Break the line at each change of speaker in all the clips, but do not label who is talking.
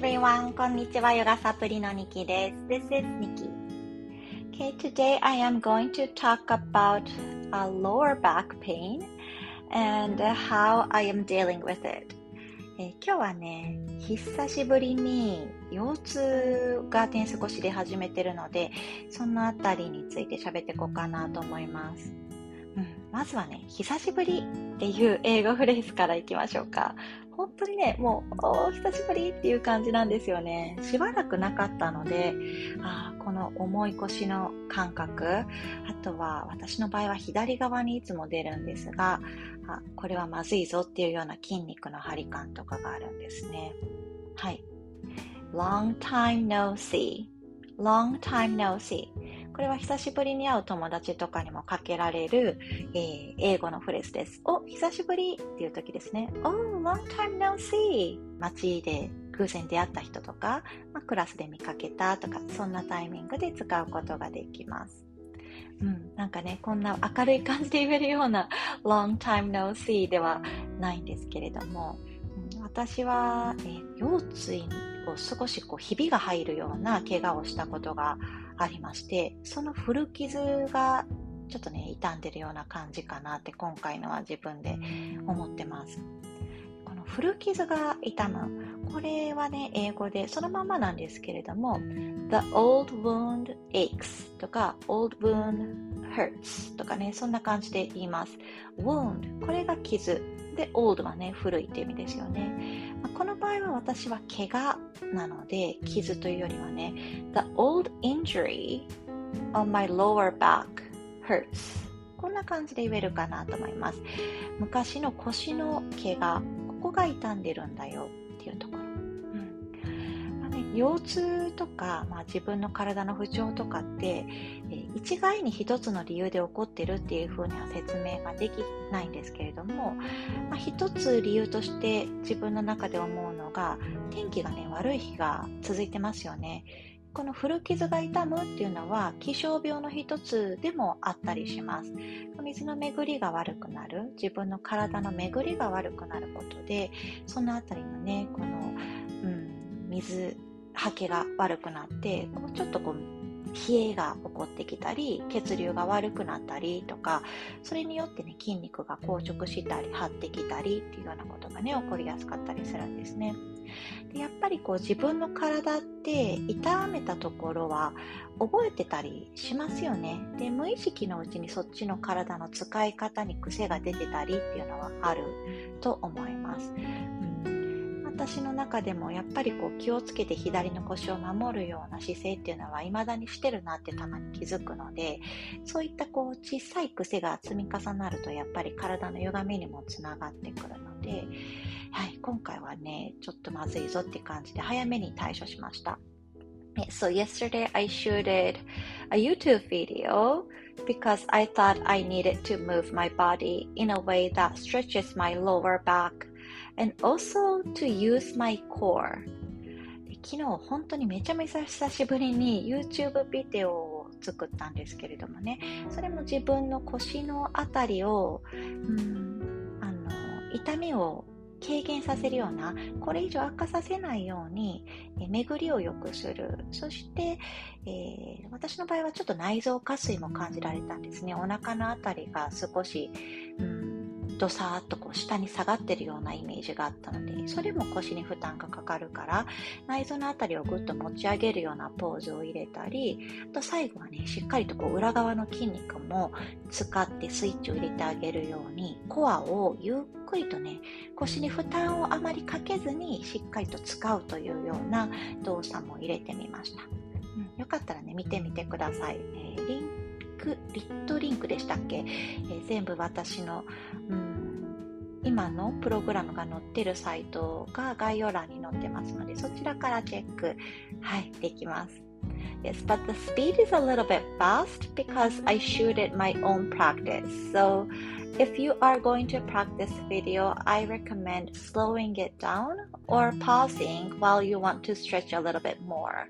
everyone! こんにちは、ヨガサプリのニキです。This is Nikki. Okay, today I am going to talk about a lower back pain and how I am dealing with it. え今日はね、久しぶりに腰痛が点少し出始めてるので、そのあたりについて喋っていこうかなと思います。うん、まずはね、久しぶりっていう英語フレーズからいきましょうか。本当にね、もう、お久しぶりっていう感じなんですよね。しばらくなかったので、あこの重い腰の感覚、あとは私の場合は左側にいつも出るんですが、あこれはまずいぞっていうような筋肉の張り感とかがあるんですね。はい。long time no see long time no see これは久しぶりに会う友達とかにもかけられる、えー、英語のフレーズです。お、久しぶりっていう時ですね。Oh, long time no see. 街で偶然出会った人とか、まあ、クラスで見かけたとか、そんなタイミングで使うことができます。うん、なんかね、こんな明るい感じで言えるような long time no see ではないんですけれども、私は、えー、腰椎を少しこうひびが入るような怪我をしたことがありまして、その古傷がちょっとね、傷んでるような感じかなって今回のは自分で思ってます。この古傷が痛む。これはね、英語でそのままなんですけれども、The old wound aches とか old wound hurts とかね、そんな感じで言います。wound これが傷。で、old はね、古いって意味ですよね。この場合は私は怪我なので、傷というよりはね、The old injury on my lower back hurts こんな感じで言えるかなと思います。昔の腰の怪我、ここが傷んでるんだよっていうところ。腰痛とか、まあ、自分の体の不調とかって、え、一概に一つの理由で起こってるっていうふうには説明ができないんですけれども、まあ、一つ理由として自分の中で思うのが天気がね悪い日が続いてますよね。この古傷が痛むっていうのは気象病の一つでもあったりします。水の巡りが悪くなる、自分の体の巡りが悪くなることで、そのあたりのね、この、うん、水吐きが悪くなってちょっとこう冷えが起こってきたり血流が悪くなったりとかそれによってね筋肉が硬直したり張ってきたりっていうようなことがね起こりやすかったりするんですね。でやっぱりこう自分の体って痛めたところは覚えてたりしますよね。で無意識のうちにそっちの体の使い方に癖が出てたりっていうのはあると思います、私の中でもやっぱりこう気をつけて左の腰を守るような姿勢っていうのは未だにしてるなってたまに気づくのでそういったこう小さい癖が積み重なるとやっぱり体の歪みにもつながってくるので、はい、今回はねちょっとまずいぞって感じで早めに対処しました。So yesterday I shooted a YouTube video because I thought I needed to move my body in a way that stretches my lower back and also to use my core. 昨日本当にめちゃめちゃ久しぶりに YouTube ビデオを作ったんですけれどもね。それも自分の腰のあたりを、うん、あの痛みを軽減させるようなこれ以上悪化させないように、え巡りを良くする。そして、えー、私の場合はちょっと内臓下垂も感じられたんですね。お腹のあたりが少し、うんとさーっとこう下に下がってるようなイメージがあったのでそれも腰に負担がかかるから内臓のあたりをぐっと持ち上げるようなポーズを入れたりあと最後はねしっかりとこう裏側の筋肉も使ってスイッチを入れてあげるようにコアをゆっくりとね腰に負担をあまりかけずにしっかりと使うというような動作も入れてみました、うん、よかったらね見てみてください、えー、リンクリットリンクでしたっけ、えー、全部私の、うん今のプログラムが載ってるサイトが概要欄に載ってますので、そちらからチェック、はい、できます。Yes, but the speed is a little bit fast because I shoot it my own practice. So if you are going to practice video, I recommend slowing it down or pausing while you want to stretch a little bit more.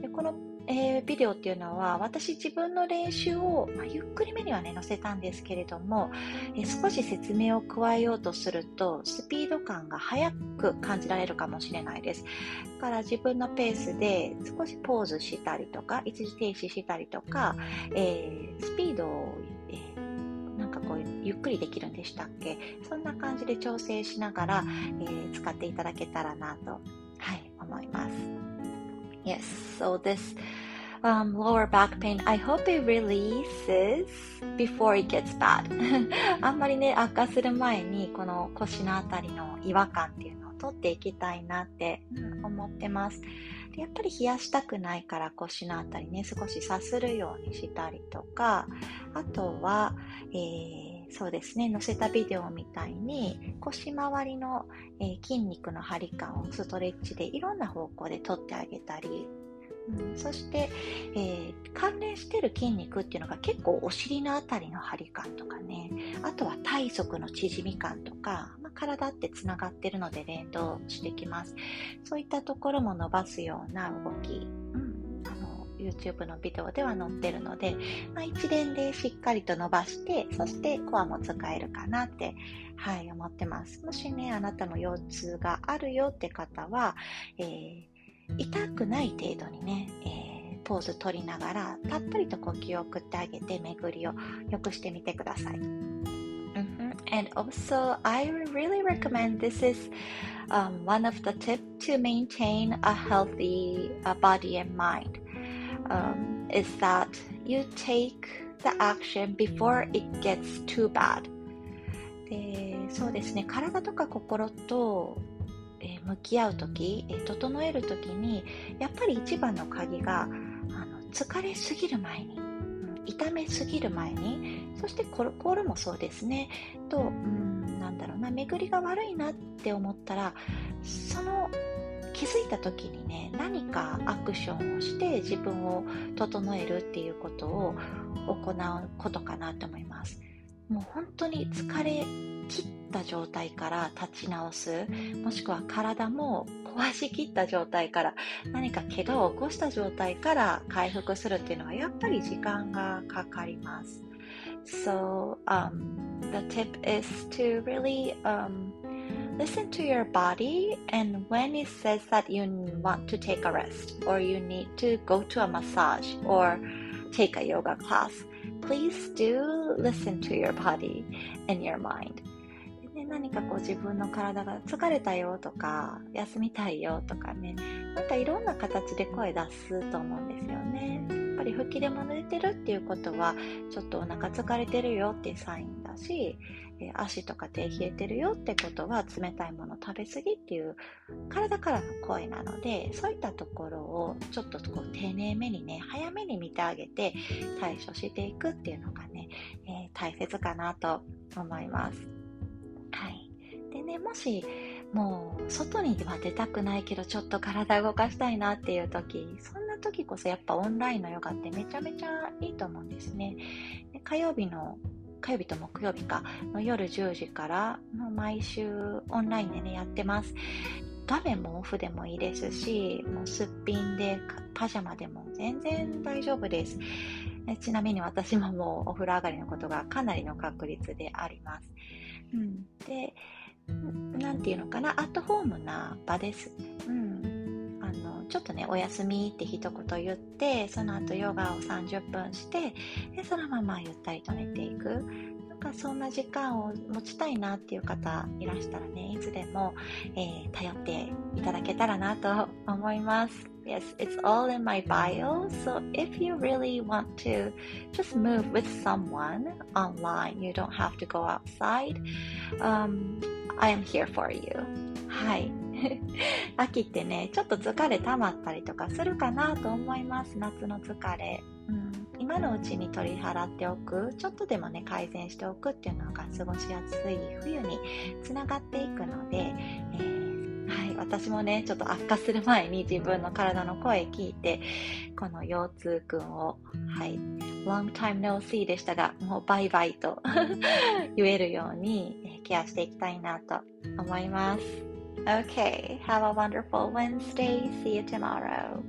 でこのえー、ビデオっていうのは私自分の練習を、まあ、ゆっくりめにはね載せたんですけれども、えー、少し説明を加えようとするとスピード感が速く感じられるかもしれないです。だから自分のペースで少しポーズしたりとか一時停止したりとか、えー、スピードを、えなんかこうゆっくりできるんでしたっけ？そんな感じで調整しながら、え使っていただけたらなと、はい、思います。Yes, so this um, lower back pain, I hope it releases before it gets bad. あんまりね、悪化する前に、この腰のあたりの違和感っていうのを取っていきたいなって、うん、思ってます。でやっぱり冷やしたくないから腰のあたりね、少しさするようにしたりとか、あとは、えーそうですね、載せたビデオみたいに腰回りの、えー、筋肉の張り感をストレッチでいろんな方向で取ってあげたり、うん、そして、えー、関連してる筋肉っていうのが結構お尻のあたりの張り感とかね。あとは体側の縮み感とか、まあ、体ってつながってるので連動してきます。そういったところも伸ばすような動き、YouTube のビデオでは載ってるので、まあ、一連でしっかりと伸ばして、そしてコアも使えるかなって、はい、思ってます。もしね、あなたも腰痛があるよって方は、えー、痛くない程度にね、えー、ポーズ取りながら、たっぷりと呼吸を送ってあげて、巡りを良くしてみてください。And also, I really recommend this is um, one of the tips to maintain a healthy uh, body and mind. Um, is that you take the action before it gets too bad. でそうですね。体とか心と、えー、向き合う時、えー、整える時にやっぱり一番の鍵があの疲れすぎる前に、痛めすぎる前にそして心もそうですね。と、うん、なんだろうな。巡りが悪いなって思ったらその気づいた時にね何かアクションをして自分を整えるっていうことを行うことかなと思います。もう本当に疲れ切った状態から立ち直すもしくは体も壊しきった状態から何か怪我を起こした状態から回復するっていうのはやっぱり時間がかかります。So um, the tip is to really um, listen to your body and when it says that you want to take a rest or you need to go to a massage or take a yoga class please do listen to your body and your mind で何かこう自分の体が疲れたよとか休みたいよとかねなんかいろんな形で声出すと思うんですよねやっぱり吹き出も出てるっていうことはちょっとお腹疲れてるよっていうサインだしえ足とか手冷えてるよってことは冷たいもの食べ過ぎっていう体からの声なのでそういったところをちょっとこう丁寧めにね早めに見てあげて対処していくっていうのがね、えー、大切かなと思います。はい、でねもしもう外には出たくないけどちょっと体動かしたいなっていう時そんな時こそやっぱオンラインのヨガってめちゃめちゃいいと思うんですね。で火曜日の火曜日と木曜日かの夜10時からの毎週オンラインでねやってます。画面もオフでもいいですしもうすっぴんでパジャマでも全然大丈夫です。ちなみに私ももうお風呂上がりのことがかなりの確率であります、うん、で何て言うのかなアットホームな場です、うん、のちょっとねお休みって一言言ってその後ヨガを30分してでそのままゆったりと寝ていくなんかそんな時間を持ちたいなっていう方いらしたらねいつでも、えー、頼っていただけたらなと思います Yes, it's all in my bio. So if you really want to just move with someone online, you don't have to go outside. Um, I am here for you. はい。秋ってね、ちょっと疲れ溜まったりとかするかなと思います。夏の疲れ。うん、今のうちに取り払っておく、ちょっとでもね、改善しておくっていうのが過ごしやすい冬につながっていくので、えー、はい、私もね、ちょっと悪化する前に自分の体の声聞いて、この腰痛くんを、はい、long time no see でしたが、もうバイバイと 言えるようにケアしていきたいなと思います。Okay, have a wonderful Wednesday. See you tomorrow.